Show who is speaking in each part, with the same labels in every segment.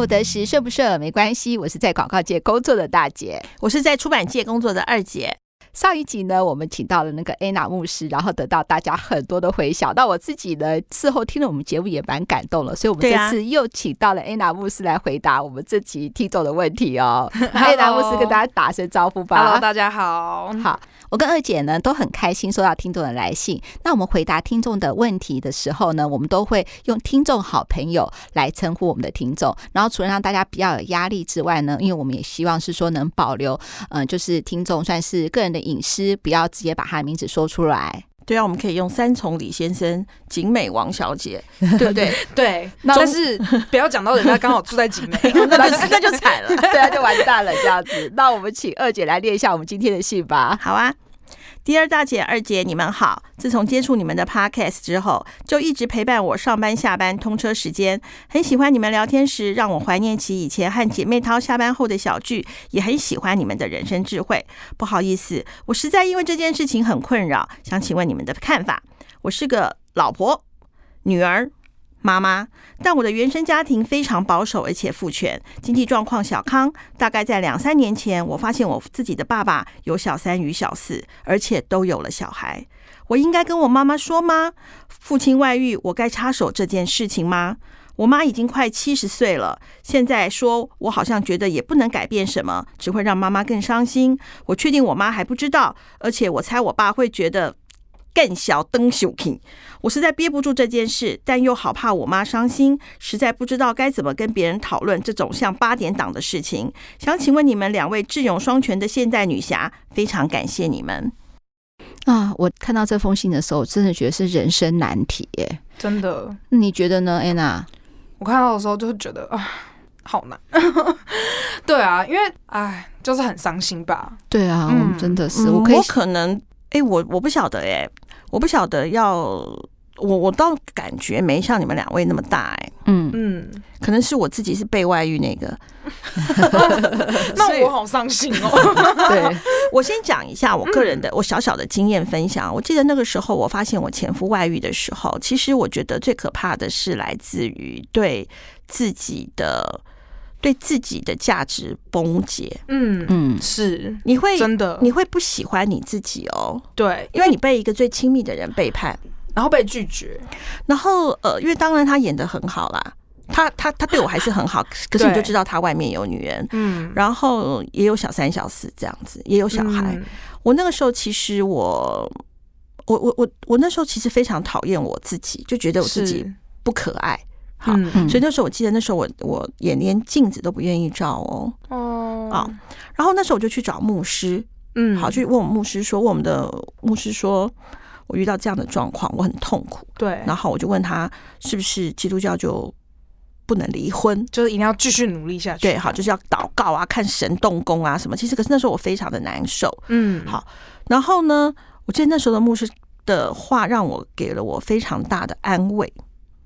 Speaker 1: 不得时，顺不顺耳没关系。我是在广告界工作的大姐，
Speaker 2: 我是在出版界工作的二姐。
Speaker 1: 上一集呢，我们请到了那个 Anna 牧师，然后得到大家很多的回响。那我自己呢，事后听了我们节目也蛮感动了，所以我们这次又请到了 Anna 牧师来回答我们这集听众的问题哦。Anna 牧师跟大家打声招呼吧。
Speaker 3: Hello，大家好。
Speaker 1: 好，我跟二姐呢都很开心收到听众的来信。那我们回答听众的问题的时候呢，我们都会用听众好朋友来称呼我们的听众。然后除了让大家比较有压力之外呢，因为我们也希望是说能保留，嗯、就是听众算是个人的。隐私不要直接把他的名字说出来。
Speaker 2: 对啊，我们可以用三重李先生、景美王小姐，对不对？
Speaker 3: 对，但是不要讲到人家刚好住在景美，
Speaker 2: 那就 那就惨了，
Speaker 1: 对啊，就完蛋了这样子。那我们请二姐来念一下我们今天的信吧。
Speaker 2: 好啊。第二大姐、二姐，你们好！自从接触你们的 Podcast 之后，就一直陪伴我上班、下班通车时间。很喜欢你们聊天时，让我怀念起以前和姐妹淘下班后的小聚，也很喜欢你们的人生智慧。不好意思，我实在因为这件事情很困扰，想请问你们的看法。我是个老婆、女儿。妈妈，但我的原生家庭非常保守，而且父权，经济状况小康。大概在两三年前，我发现我自己的爸爸有小三与小四，而且都有了小孩。我应该跟我妈妈说吗？父亲外遇，我该插手这件事情吗？我妈已经快七十岁了，现在说我好像觉得也不能改变什么，只会让妈妈更伤心。我确定我妈还不知道，而且我猜我爸会觉得。更小灯小品，我实在憋不住这件事，但又好怕我妈伤心，实在不知道该怎么跟别人讨论这种像八点档的事情。想请问你们两位智勇双全的现代女侠，非常感谢你们
Speaker 1: 啊！我看到这封信的时候，真的觉得是人生难题耶，
Speaker 3: 真的。
Speaker 1: 你觉得呢，Anna？
Speaker 3: 我看到的时候就会觉得啊，好难。对啊，因为哎，就是很伤心吧。
Speaker 1: 对啊，我、们、真的是，
Speaker 2: 嗯、
Speaker 1: 我可以
Speaker 2: 我可能。哎，我我不晓得哎，我不晓得要我我倒感觉没像你们两位那么大哎，
Speaker 1: 嗯嗯，
Speaker 2: 可能是我自己是被外遇那个，
Speaker 3: 那我好伤心哦。
Speaker 2: 对，我先讲一下我个人的我小小的经验分享。我记得那个时候我发现我前夫外遇的时候，其实我觉得最可怕的是来自于对自己的。对自己的价值崩解，
Speaker 3: 嗯嗯，是
Speaker 2: 你会
Speaker 3: 真的，
Speaker 2: 你会不喜欢你自己哦，
Speaker 3: 对，
Speaker 2: 因为你被一个最亲密的人背叛，
Speaker 3: 然后被拒绝，
Speaker 2: 然后呃，因为当然他演的很好啦，他他他对我还是很好，可是你就知道他外面有女人，嗯，然后也有小三小四这样子，也有小孩。嗯、我那个时候其实我我我我我那时候其实非常讨厌我自己，就觉得我自己不可爱。好，所以那时候我记得那时候我我也连镜子都不愿意照哦。哦。啊，然后那时候我就去找牧师，嗯，好，去问我们牧师说，问我们的牧师说，我遇到这样的状况，我很痛苦，
Speaker 3: 对，
Speaker 2: 然后我就问他是不是基督教就不能离婚，
Speaker 3: 就是一定要继续努力下去，
Speaker 2: 对，好，就是要祷告啊，看神动工啊什么，其实可是那时候我非常的难受，嗯，好，然后呢，我记得那时候的牧师的话让我给了我非常大的安慰。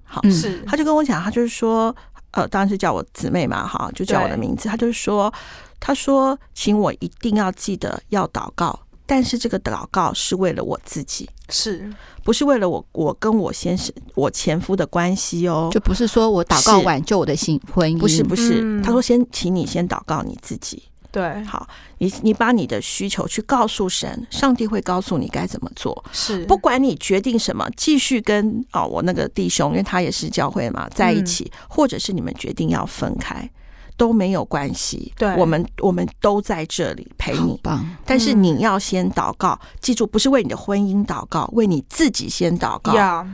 Speaker 2: 好，是，他就跟我讲，他就是说，呃，当然是叫我姊妹嘛，哈，就叫我的名字。他就是说，他说，请我一定要记得要祷告，但是这个祷告是为了我自己，
Speaker 3: 是
Speaker 2: 不是为了我？我跟我先生、我前夫的关系哦，
Speaker 1: 就不是说我祷告挽救我的新婚姻，
Speaker 2: 不是不是。他说，先请你先祷告你自己。
Speaker 3: 对，
Speaker 2: 好，你你把你的需求去告诉神，上帝会告诉你该怎么做。
Speaker 3: 是，
Speaker 2: 不管你决定什么，继续跟哦我那个弟兄，因为他也是教会嘛，在一起，嗯、或者是你们决定要分开，都没有关系。
Speaker 3: 对，
Speaker 2: 我们我们都在这里陪你。但是你要先祷告，嗯、记住，不是为你的婚姻祷告，为你自己先祷告。
Speaker 3: Yeah.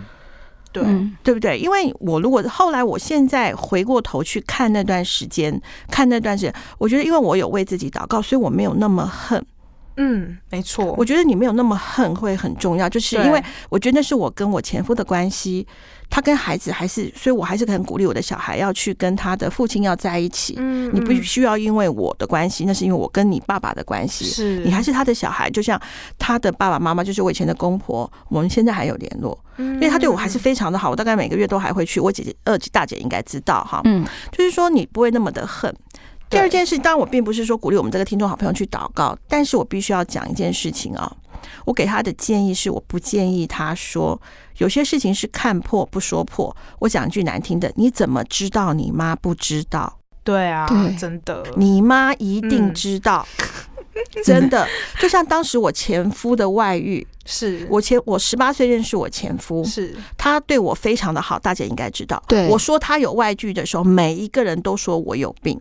Speaker 3: 对，
Speaker 2: 嗯，对不对？因为我如果后来，我现在回过头去看那段时间，看那段时间，我觉得，因为我有为自己祷告，所以我没有那么恨。
Speaker 3: 嗯，没错。
Speaker 2: 我觉得你没有那么恨会很重要，就是因为我觉得那是我跟我前夫的关系，他跟孩子还是，所以我还是很鼓励我的小孩要去跟他的父亲要在一起。嗯，你不需要因为我的关系，那是因为我跟你爸爸的关系。
Speaker 3: 是
Speaker 2: 你还是他的小孩，就像他的爸爸妈妈，就是我以前的公婆，我们现在还有联络。嗯，因为他对我还是非常的好，我大概每个月都还会去。我姐姐、二姐、大姐应该知道哈。嗯，就是说你不会那么的恨。第二件事，当然我并不是说鼓励我们这个听众好朋友去祷告，但是我必须要讲一件事情啊。我给他的建议是，我不建议他说有些事情是看破不说破。我讲一句难听的，你怎么知道你妈不知道？
Speaker 3: 对啊，
Speaker 1: 对
Speaker 3: 真的，
Speaker 2: 你妈一定知道，
Speaker 3: 嗯、
Speaker 2: 真的。就像当时我前夫的外遇，
Speaker 3: 是
Speaker 2: 我前我十八岁认识我前夫，
Speaker 3: 是
Speaker 2: 他对我非常的好，大姐应该知道。
Speaker 1: 对，
Speaker 2: 我说他有外遇的时候，每一个人都说我有病。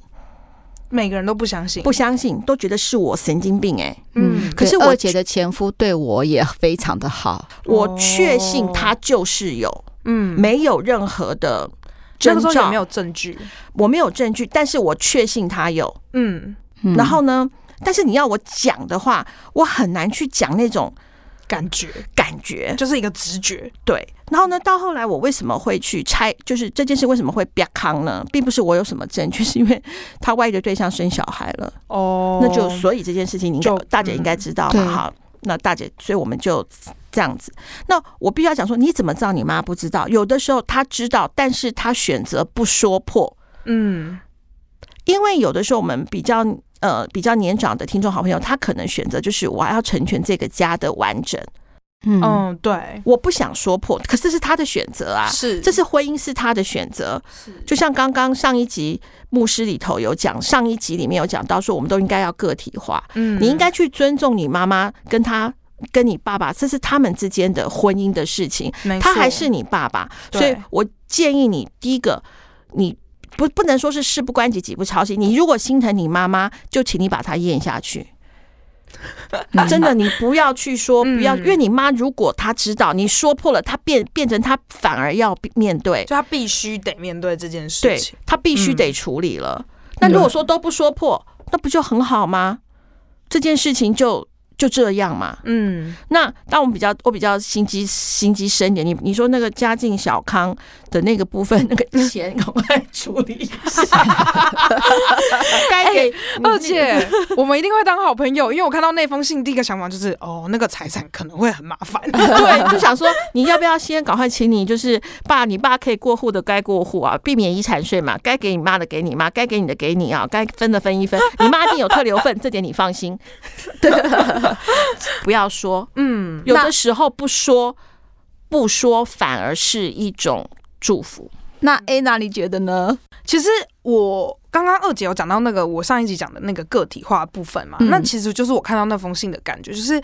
Speaker 3: 每个人都不相信，
Speaker 2: 不相信，都觉得是我神经病哎、欸。
Speaker 1: 嗯，可是我二姐的前夫对我也非常的好，
Speaker 2: 我确信他就是有，嗯，没有任何的征兆，
Speaker 3: 那个时候也没有证据，
Speaker 2: 我没有证据，但是我确信他有，
Speaker 3: 嗯，
Speaker 2: 然后呢，但是你要我讲的话，我很难去讲那种。
Speaker 3: 感觉，
Speaker 2: 感觉
Speaker 3: 就是一个直觉，
Speaker 2: 对。然后呢，到后来我为什么会去拆？就是这件事为什么会变康呢？并不是我有什么证据，是因为他外遇的对象生小孩了。哦，那就所以这件事情，你大姐应该知道嘛？哈，那大姐，所以我们就这样子。那我必须要讲说，你怎么知道你妈不知道？有的时候她知道，但是她选择不说破。嗯，因为有的时候我们比较。呃，比较年长的听众好朋友，他可能选择就是我要成全这个家的完整。
Speaker 3: 嗯，对，
Speaker 2: 我不想说破，可是这是他的选择啊，
Speaker 3: 是，
Speaker 2: 这是婚姻是他的选择。
Speaker 3: 是，
Speaker 2: 就像刚刚上一集牧师里头有讲，上一集里面有讲到说，我们都应该要个体化。嗯，你应该去尊重你妈妈跟他跟你爸爸，这是他们之间的婚姻的事情。他还是你爸爸，所以我建议你，第一个，你。不，不能说是事不关己，己不操心。你如果心疼你妈妈，就请你把她咽下去。真的，你不要去说，不要，因为你妈如果她知道你说破了，她变变成她反而要面对，
Speaker 3: 就她必须得面对这件事情，
Speaker 2: 她必须得处理了。那如果说都不说破，那不就很好吗？这件事情就。就这样嘛，嗯，那当我们比较，我比较心机心机深一点，你你说那个家境小康的那个部分，那个钱赶快处理一下，该给
Speaker 3: 二姐，我们一定会当好朋友，因为我看到那封信，第一个想法就是，哦，那个财产可能会很麻烦，
Speaker 2: 对，就想说你要不要先赶快请你，就是爸，你爸可以过户的该过户啊，避免遗产税嘛，该给你妈的给你妈，该给你的给你啊，该分的分一分，你妈一定有特留份，这点你放心。对。不要说，嗯，有的时候不说，不说反而是一种祝福。
Speaker 1: 那 Anna 你觉得呢？
Speaker 3: 其实我刚刚二姐有讲到那个我上一集讲的那个个体化部分嘛，嗯、那其实就是我看到那封信的感觉，就是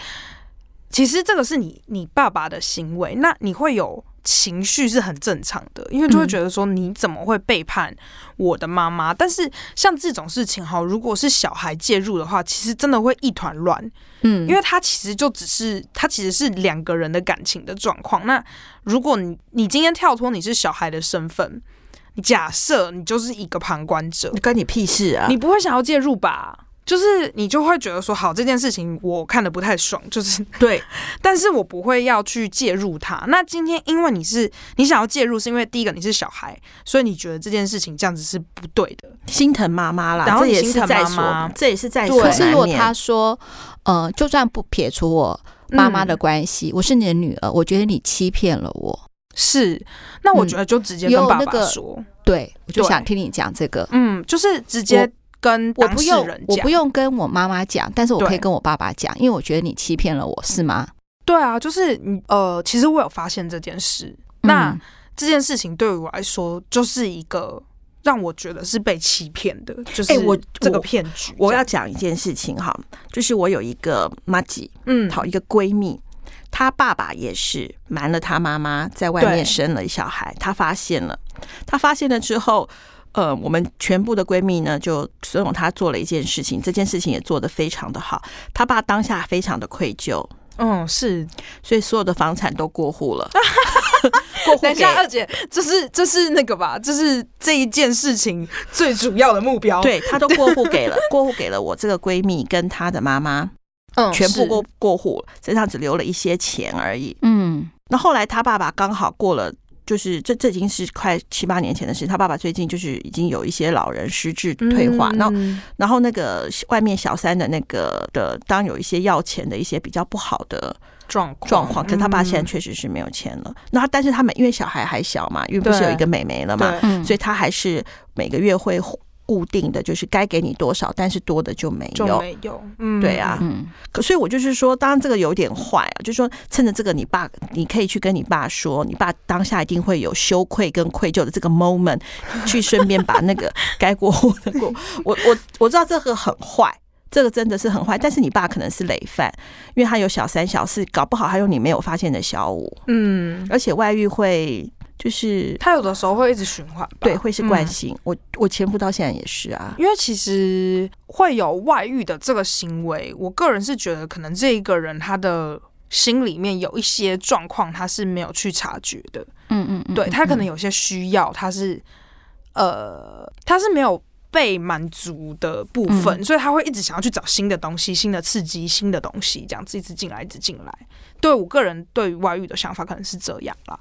Speaker 3: 其实这个是你你爸爸的行为，那你会有。情绪是很正常的，因为就会觉得说你怎么会背叛我的妈妈？但是像这种事情哈，如果是小孩介入的话，其实真的会一团乱。嗯，因为他其实就只是他其实是两个人的感情的状况。那如果你你今天跳脱你是小孩的身份，你假设你就是一个旁观者，
Speaker 2: 你关你屁事啊！
Speaker 3: 你不会想要介入吧？就是你就会觉得说，好，这件事情我看的不太爽，就是
Speaker 2: 对，
Speaker 3: 但是我不会要去介入他。那今天因为你是你想要介入，是因为第一个你是小孩，所以你觉得这件事情这样子是不对的，
Speaker 2: 心疼妈妈啦。
Speaker 3: 然后
Speaker 2: 这也是在
Speaker 3: 说，
Speaker 2: 这也是在说。
Speaker 1: 可是如果他说，呃，就算不撇除我妈妈的关系，嗯、我是你的女儿，我觉得你欺骗了我，
Speaker 3: 是，那我觉得就直接跟爸爸说，
Speaker 1: 嗯、对，我就想听你讲这个，
Speaker 3: 嗯，就是直接。跟
Speaker 1: 我不用，我不用跟我妈妈讲，但是我可以跟我爸爸讲，因为我觉得你欺骗了我，是吗？
Speaker 3: 对啊，就是你呃，其实我有发现这件事，嗯、那这件事情对于我来说就是一个让我觉得是被欺骗的，就是我这个骗局。
Speaker 2: 我要讲一件事情哈，就是我有一个妈吉，嗯，好一个闺蜜，她爸爸也是瞒了她妈妈在外面生了小孩，她发现了，她发现了之后。呃，我们全部的闺蜜呢，就怂恿她做了一件事情，这件事情也做得非常的好。她爸当下非常的愧疚，
Speaker 3: 嗯，是，
Speaker 2: 所以所有的房产都过户了。过户。
Speaker 3: 等一下，二姐，这是这是那个吧？这是这一件事情最主要的目标。
Speaker 2: 对，她都过户给了，过户给了我这个闺蜜跟她的妈妈，嗯，全部过过户，身上只留了一些钱而已。嗯，那后来她爸爸刚好过了。就是这，这已经是快七八年前的事。他爸爸最近就是已经有一些老人失智退化，然后，然后那个外面小三的那个的，当有一些要钱的一些比较不好的状状况，可他爸现在确实是没有钱了。那他但是他们因为小孩还小嘛，因为不是有一个妹妹了嘛，所以他还是每个月会固定的，就是该给你多少，但是多的就没有，
Speaker 3: 就没有。嗯，
Speaker 2: 对啊，
Speaker 1: 嗯，
Speaker 2: 可所以我就是说，当然这个有点坏啊，就是说趁着这个，你爸你可以去跟你爸说，你爸当下一定会有羞愧跟愧疚的这个 moment，去顺便把那个该过户的过。我我我知道这个很坏。这个真的是很坏，但是你爸可能是累犯，因为他有小三小四，搞不好还有你没有发现的小五，
Speaker 3: 嗯，
Speaker 2: 而且外遇会就是
Speaker 3: 他有的时候会一直循环，
Speaker 2: 对，会是惯性。
Speaker 3: 嗯、
Speaker 2: 我我前夫到现在也是啊，
Speaker 3: 因为其实会有外遇的这个行为，我个人是觉得可能这一个人他的心里面有一些状况，他是没有去察觉的，
Speaker 1: 嗯嗯，嗯，
Speaker 3: 对他可能有些需要，他是呃，他是没有。被满足的部分，所以他会一直想要去找新的东西、新的刺激、新的东西，这样子一直进来，一直进来。对我个人对于外遇的想法可能是这样啦。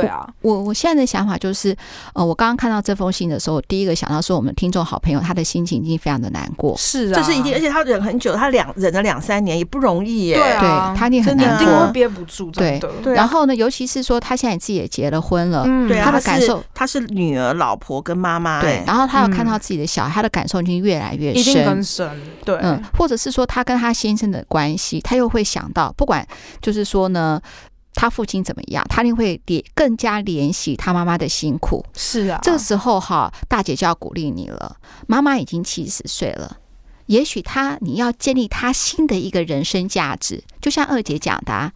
Speaker 3: 对啊，
Speaker 1: 我我现在的想法就是，呃，我刚刚看到这封信的时候，第一个想到说我们听众好朋友，他的心情已经非常的难过，
Speaker 3: 是啊，
Speaker 2: 这是一定，而且他忍很久，他两忍了两三年也不容易耶，
Speaker 3: 对啊，
Speaker 1: 对他一定很难过，
Speaker 3: 一定会憋不住，对的。
Speaker 1: 对，然后呢，尤其是说他现在自己也结了婚了，
Speaker 2: 嗯，对啊，
Speaker 1: 他的感受，
Speaker 2: 他是女儿、老婆跟妈妈，
Speaker 1: 对，然后他有看到自己的小孩，他的感受已经越来越深，
Speaker 3: 一定更深，对，
Speaker 1: 嗯，或者是说他跟他先生的关系，他又会想到，不管就是说呢。他父亲怎么样？他一定会联更加怜惜他妈妈的辛苦。
Speaker 3: 是啊，
Speaker 1: 这个时候哈，大姐就要鼓励你了。妈妈已经七十岁了，也许她你要建立她新的一个人生价值。就像二姐讲的啊，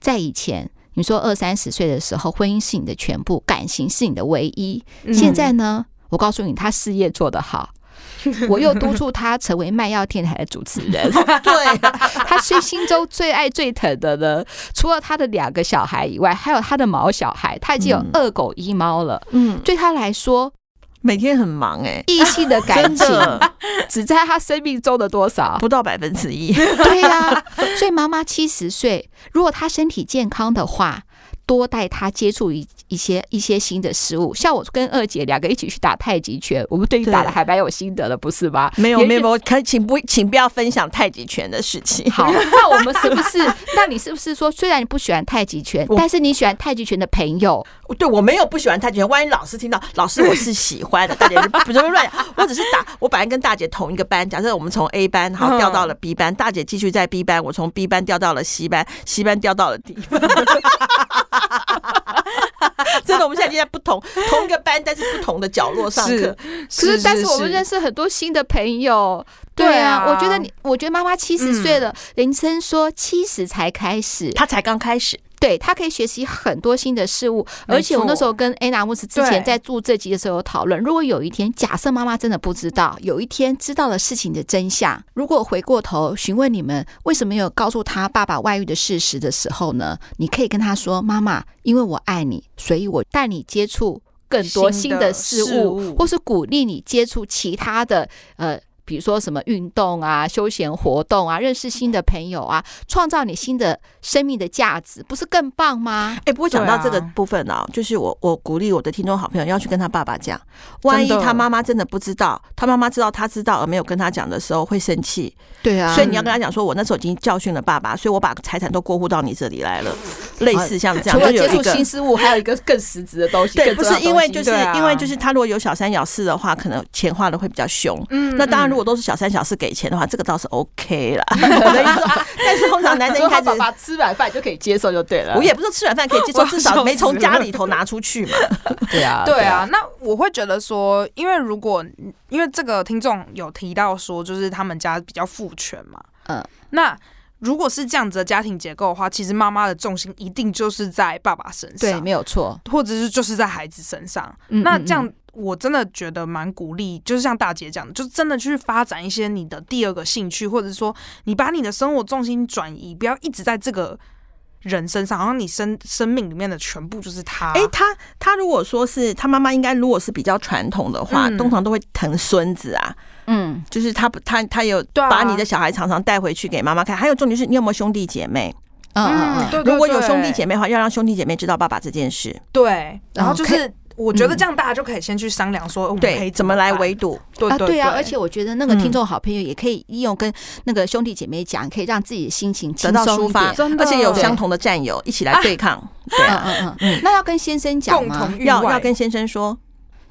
Speaker 1: 在以前你说二三十岁的时候，婚姻是你的全部，感情是你的唯一。现在呢，我告诉你，他事业做得好。我又督促他成为卖药电台的主持人。对，他最心中最爱最疼的呢，除了他的两个小孩以外，还有他的毛小孩。他已经有二狗一猫了。嗯，对他来说，
Speaker 2: 每天很忙哎、欸。
Speaker 1: 异性的感情只在他生命中的多少？
Speaker 2: 不到百分之一。
Speaker 1: 对呀、啊，所以妈妈七十岁，如果她身体健康的话。多带他接触一一些一些新的事物，像我跟二姐两个一起去打太极拳，我们对于打的还蛮有心得的，不是吗？
Speaker 2: 没有没有，可以请不请不要分享太极拳的事情。
Speaker 1: 好，那我们是不是？那你是不是说，虽然你不喜欢太极拳，但是你喜欢太极拳的朋友？
Speaker 2: 对，我没有不喜欢太极拳，万一老师听到，老师我是喜欢的，大姐不是乱讲，我只是打，我本来跟大姐同一个班，假设我们从 A 班好调到了 B 班，大姐继续在 B 班，我从 B 班调到了 C 班，C 班调到了 D 班。真的，我们现在就在不同同一个班，但是不同的角落上课。
Speaker 1: 是，可是但是我们认识很多新的朋友。对啊，我觉得你，我觉得妈妈七十岁了，林森说七十才开始，
Speaker 2: 她才刚开始。
Speaker 1: 对，他可以学习很多新的事物，而且我那时候跟安娜牧师之前在做这集的时候有讨论，如果有一天假设妈妈真的不知道，有一天知道了事情的真相，如果回过头询问你们为什么没有告诉他爸爸外遇的事实的时候呢？你可以跟他说：“妈妈，因为我爱你，所以我带你接触更多新的事物，事物或是鼓励你接触其他的呃。”比如说什么运动啊、休闲活动啊、认识新的朋友啊，创造你新的生命的价值，不是更棒吗？
Speaker 2: 哎、欸，不过讲到这个部分呢、啊，就是我我鼓励我的听众好朋友要去跟他爸爸讲，万一他妈妈真的不知道，他妈妈知道他知道而没有跟他讲的时候会生气。
Speaker 1: 对啊，
Speaker 2: 所以你要跟他讲说，我那时候已经教训了爸爸，所以我把财产都过户到你这里来了，类似像这样。除了
Speaker 1: 接触新事物，还有一个更实质的东西。
Speaker 2: 对，不是因为就是因为就是他如果有小三小四的话，可能钱花的会比较凶。嗯，那当然如果。如果都是小三小四给钱的话，这个倒是 OK 了。但是通常男生一开始
Speaker 1: 爸爸吃软饭就可以接受就对了。
Speaker 2: 我也不是吃软饭可以接受，至少没从家里头拿出去嘛。
Speaker 1: 对啊，
Speaker 3: 对啊。那我会觉得说，因为如果因为这个听众有提到说，就是他们家比较父权嘛。嗯。那如果是这样子的家庭结构的话，其实妈妈的重心一定就是在爸爸身上，
Speaker 1: 对，没有错，
Speaker 3: 或者是就是在孩子身上。那这样。我真的觉得蛮鼓励，就是像大姐讲的，就是真的去发展一些你的第二个兴趣，或者说你把你的生活重心转移，不要一直在这个人身上，好像你生生命里面的全部就是他。
Speaker 2: 哎、欸，他他如果说是他妈妈，应该如果是比较传统的话，嗯、通常都会疼孙子啊。嗯，就是他他他有把你的小孩常常带回去给妈妈看。还有重点是你有没有兄弟姐妹？嗯嗯嗯。如果有兄弟姐妹的话，要让兄弟姐妹知道爸爸这件事。
Speaker 3: 对，然后就是。我觉得这样大家就可以先去商量说，对，可以怎么来围堵？
Speaker 1: 对对啊，而且我觉得那个听众好朋友也可以利用跟那个兄弟姐妹讲，可以让自己的心情得到抒发，
Speaker 2: 而且有相同的战友一起来对抗。对，嗯嗯嗯。那要跟先生讲吗？
Speaker 1: 要要跟先生说，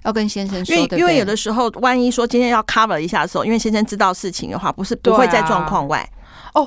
Speaker 1: 要跟先生说，
Speaker 2: 因为有的时候，万一说今天要 cover 一下的时候，因为先生知道事情的话，不是不会在状况外。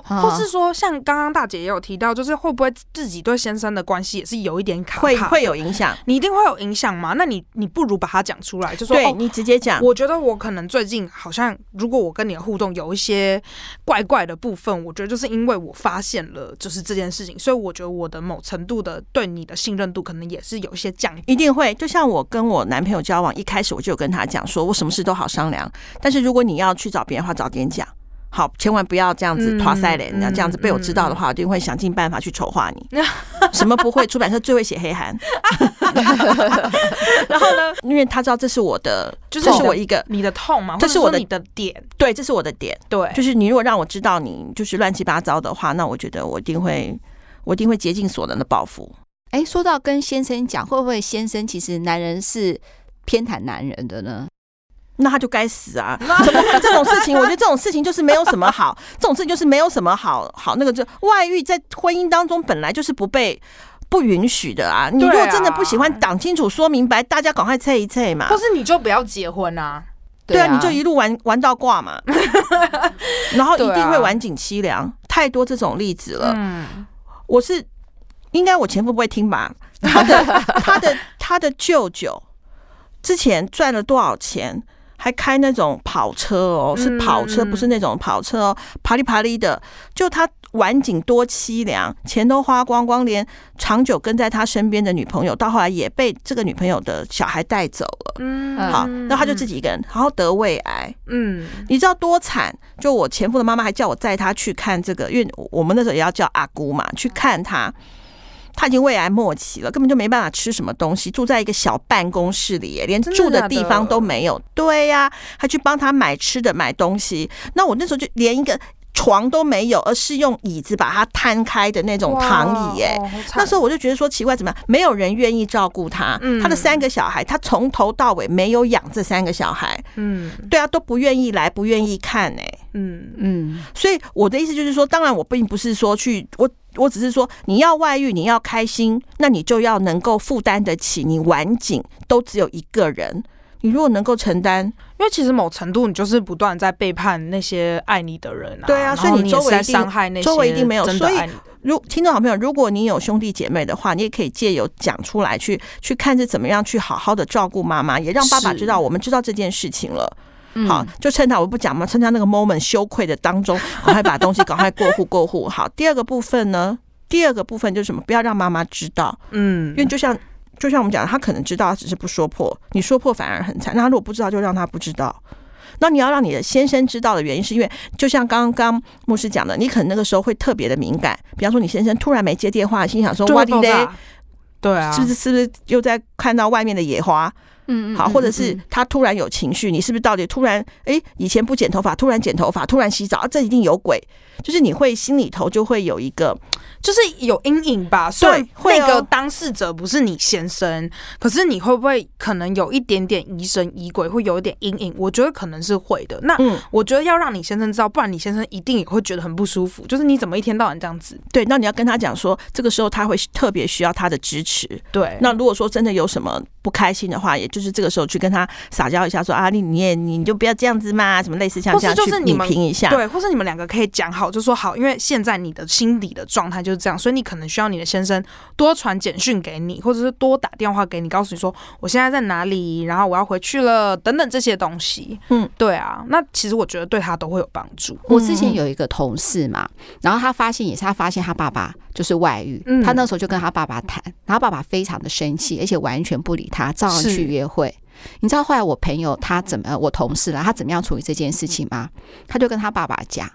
Speaker 3: 哦，或是说像刚刚大姐也有提到，就是会不会自己对先生的关系也是有一点卡，卡，
Speaker 2: 会会有影响？
Speaker 3: 你一定会有影响吗？那你你不如把它讲出来，就说
Speaker 2: 对、
Speaker 3: 哦、
Speaker 2: 你直接讲。
Speaker 3: 我觉得我可能最近好像，如果我跟你的互动有一些怪怪的部分，我觉得就是因为我发现了就是这件事情，所以我觉得我的某程度的对你的信任度可能也是有一些降低。
Speaker 2: 一定会，就像我跟我男朋友交往一开始，我就有跟他讲说，我什么事都好商量，但是如果你要去找别人的话，早点讲。好，千万不要这样子拖塞脸，你要这样子被我知道的话，我一定会想尽办法去丑化你。什么不会？出版社最会写黑函。然后呢？因为他知道这是我的，就是这是我一个
Speaker 3: 你的痛嘛，
Speaker 2: 这是我的
Speaker 3: 你的点。
Speaker 2: 对，这是我的点。
Speaker 3: 对，
Speaker 2: 就是你如果让我知道你就是乱七八糟的话，那我觉得我一定会，我一定会竭尽所能的报复。
Speaker 1: 哎，说到跟先生讲，会不会先生其实男人是偏袒男人的呢？
Speaker 2: 那他就该死啊！怎么会这种事情？我觉得这种事情就是没有什么好，这种事情就是没有什么好好那个就外遇，在婚姻当中本来就是不被不允许的啊！你如果真的不喜欢，讲清楚说明白，大家赶快测一测嘛。
Speaker 3: 或是你就不要结婚啊？
Speaker 2: 对啊，你就一路玩玩到挂嘛。然后一定会晚景凄凉，太多这种例子了。嗯，我是应该我前夫不会听吧？他的他的他的舅舅之前赚了多少钱？还开那种跑车哦，是跑车，不是那种跑车哦，爬里爬里的。就他晚景多凄凉，钱都花光光，连长久跟在他身边的女朋友，到后来也被这个女朋友的小孩带走了。嗯，好，那他就自己一个人，然后得胃癌。嗯，你知道多惨？就我前夫的妈妈还叫我载他去看这个，因为我们那时候也要叫阿姑嘛，去看他。他已经胃癌末期了，根本就没办法吃什么东西，住在一个小办公室里，连住的地方都没有。对呀、啊，还去帮他买吃的、买东西。那我那时候就连一个床都没有，而是用椅子把它摊开的那种躺椅。哎，那时候我就觉得说奇怪，怎么样？没有人愿意照顾他。他的三个小孩，他从头到尾没有养这三个小孩。嗯，对啊，都不愿意来，不愿意看。哎，嗯嗯。所以我的意思就是说，当然我并不是说去我。我只是说，你要外遇，你要开心，那你就要能够负担得起。你晚景都只有一个人，你如果能够承担，因
Speaker 3: 为其实某程度你就是不断在背叛那些爱你的人啊。
Speaker 2: 对啊，所以你周围
Speaker 3: 伤害那些
Speaker 2: 周围一定没有。所以，如听众好朋友，如果你有兄弟姐妹的话，你也可以借由讲出来，去去看是怎么样去好好的照顾妈妈，也让爸爸知道我们知道这件事情了。好，就趁他我不讲嘛，趁他那个 moment 羞愧的当中，赶快把东西赶快过户过户。好，第二个部分呢，第二个部分就是什么？不要让妈妈知道，嗯，因为就像就像我们讲，他可能知道，他只是不说破，你说破反而很惨。那他如果不知道，就让他不知道。那你要让你的先生知道的原因，是因为就像刚刚牧师讲的，你可能那个时候会特别的敏感。比方说，你先生突然没接电话，心想说：“哇，你嘞，
Speaker 3: 对啊，
Speaker 2: 是不是是不是又在看到外面的野花？”嗯，好，或者是他突然有情绪，你是不是到底突然哎、欸，以前不剪头发，突然剪头发，突然洗澡，啊，这一定有鬼，就是你会心里头就会有一个。
Speaker 3: 就是有阴影吧，所以那个当事者不是你先生，可是你会不会可能有一点点疑神疑鬼，会有一点阴影？我觉得可能是会的。那我觉得要让你先生知道，不然你先生一定也会觉得很不舒服。就是你怎么一天到晚这样子？
Speaker 2: 对，那你要跟他讲说，这个时候他会特别需要他的支持。
Speaker 3: 对，
Speaker 2: 那如果说真的有什么不开心的话，也就是这个时候去跟他撒娇一下，说啊，你你也你就不要这样子嘛，什么类似像这样去你评一下，
Speaker 3: 对，或是你们两个可以讲好，就说好，因为现在你的心理的状态就是这样，所以你可能需要你的先生多传简讯给你，或者是多打电话给你，告诉你说我现在在哪里，然后我要回去了，等等这些东西。嗯，对啊，那其实我觉得对他都会有帮助。
Speaker 1: 我之前有一个同事嘛，然后他发现也是他发现他爸爸就是外遇，他那时候就跟他爸爸谈，然后爸爸非常的生气，而且完全不理他，照样去约会。你知道后来我朋友他怎么，我同事了，他怎么样处理这件事情吗？他就跟他爸爸讲。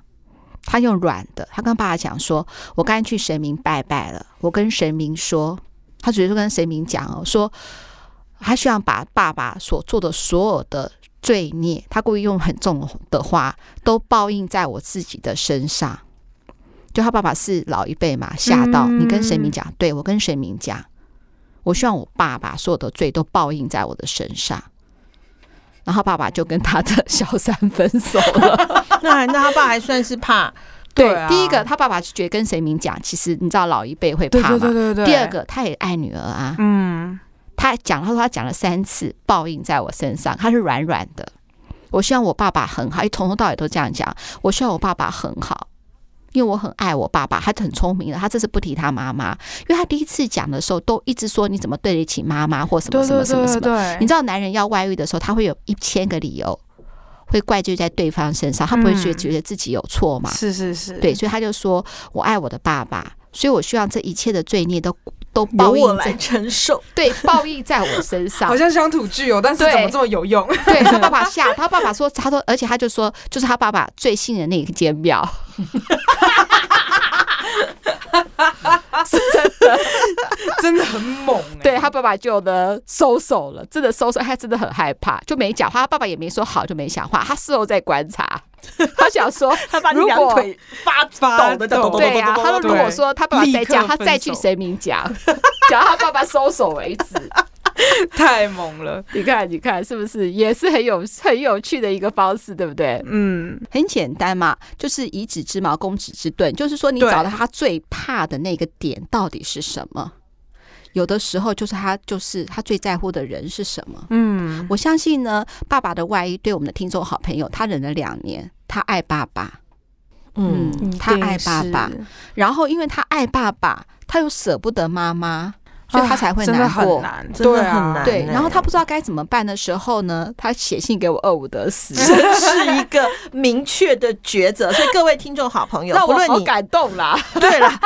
Speaker 1: 他用软的，他跟爸爸讲说：“我刚才去神明拜拜了，我跟神明说，他直接就跟神明讲哦，说他希望把爸爸所做的所有的罪孽，他故意用很重的话，都报应在我自己的身上。就他爸爸是老一辈嘛，吓到你跟神明讲，对，我跟神明讲，我希望我爸爸所有的罪都报应在我的身上。”然后爸爸就跟他的 小三分手了。
Speaker 2: 那那他爸还算是怕。
Speaker 1: 对，第一个他爸爸是觉得跟谁明讲，其实你知道老一辈会怕嘛。对对对对。第二个他也爱女儿啊。嗯。他讲，他说他讲了三次报应在我身上，他是软软的。我希望我爸爸很好，从头到尾都这样讲。我希望我爸爸很好，因为我很爱我爸爸，他很聪明的。他这次不提他妈妈，因为他第一次讲的时候都一直说你怎么对得起妈妈或什么什么什么什么。你知道男人要外遇的时候，他会有一千个理由，会怪罪在对方身上，他不会觉觉得自己有错嘛？
Speaker 3: 是是是，
Speaker 1: 对，所以他就说我爱我的爸爸，所以我希望这一切的罪孽都。都报应
Speaker 2: 来承受，
Speaker 1: 对，报应在我身上，
Speaker 3: 好像乡土剧哦，但是怎么这么有用？
Speaker 1: 对，对他爸爸吓，他爸爸说，他说，而且他就说，就是他爸爸最信的那一间庙，是 真的，
Speaker 3: 真的很猛。
Speaker 1: 对他爸爸就呢收手了，真的收手，他真的很害怕，就没讲话。他爸爸也没说好，就没讲话。他事后在观察。他想说，
Speaker 2: 他把你两腿发抖的抖，
Speaker 1: 对呀。他说，如果说他爸爸在家，他再去神明讲，讲到他爸爸收手为止。
Speaker 3: 太猛了！
Speaker 1: 你看，你看，是不是也是很有很有趣的一个方式，对不对？
Speaker 3: 嗯，
Speaker 1: 很简单嘛，就是以子之矛攻子之盾，就是说你找到他最怕的那个点到底是什么？有的时候就是他，就是他最在乎的人是什么？
Speaker 3: 嗯，
Speaker 1: 我相信呢，爸爸的外衣对我们的听众好朋友，他忍了两年，他爱爸爸，嗯，他爱爸爸，然后因为他爱爸爸，他又舍不得妈妈。所以他才会难过，
Speaker 3: 真的很难，真的很难。
Speaker 1: 对，然后他不知道该怎么办的时候呢，他写信给我二五得十，
Speaker 2: 是一个明确的抉择。所以各位听众好朋友，不论你
Speaker 1: 感动啦，
Speaker 2: 对啦，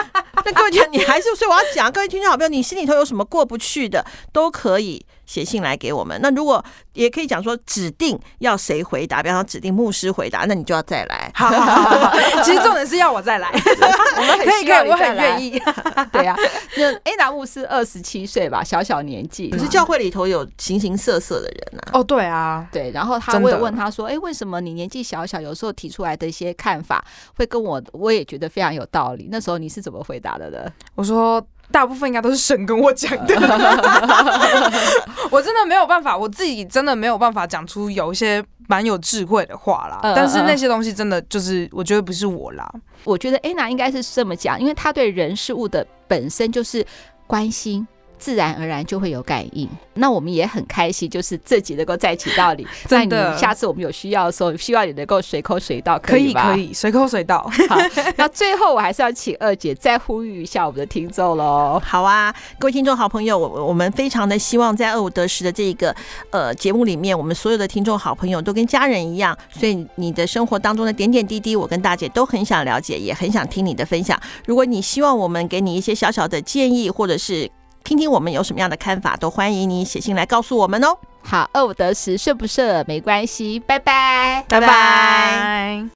Speaker 2: 那各位听，你还是，所以我要讲，各位听众好朋友，你心里头有什么过不去的，都可以。写信来给我们。那如果也可以讲说，指定要谁回答，比方说指定牧师回答，那你就要再来。
Speaker 3: 好，好，好，好，其实重点是要我再来。我们可以，可以，我很愿意。
Speaker 1: 对呀、啊，那 Anna 牧师二十七岁吧，小小年纪。
Speaker 2: 可是教会里头有形形色色的人啊。
Speaker 3: 哦，对啊，
Speaker 1: 对。然后他会问他说：“哎，为什么你年纪小小，有时候提出来的一些看法，会跟我我也觉得非常有道理？”那时候你是怎么回答的呢？
Speaker 3: 我说。大部分应该都是神跟我讲的，我真的没有办法，我自己真的没有办法讲出有一些蛮有智慧的话啦。但是那些东西真的就是，我觉得不是我啦。
Speaker 1: 我觉得 Anna 应该是这么讲，因为她对人事物的本身就是关心。自然而然就会有感应，那我们也很开心，就是这集能够在一起到 你。在你下次我们有需要的时候，希望你能够随口随到，可以吧？
Speaker 3: 可以，随口随到。
Speaker 1: 好，那最后我还是要请二姐再呼吁一下我们的听众喽。
Speaker 2: 好啊，各位听众好朋友，我我们非常的希望在二五得十的这个呃节目里面，我们所有的听众好朋友都跟家人一样，所以你的生活当中的点点滴滴，我跟大姐都很想了解，也很想听你的分享。如果你希望我们给你一些小小的建议，或者是听听我们有什么样的看法，都欢迎你写信来告诉我们哦。
Speaker 1: 好，二五得十，顺不顺没关系，拜拜，
Speaker 2: 拜拜。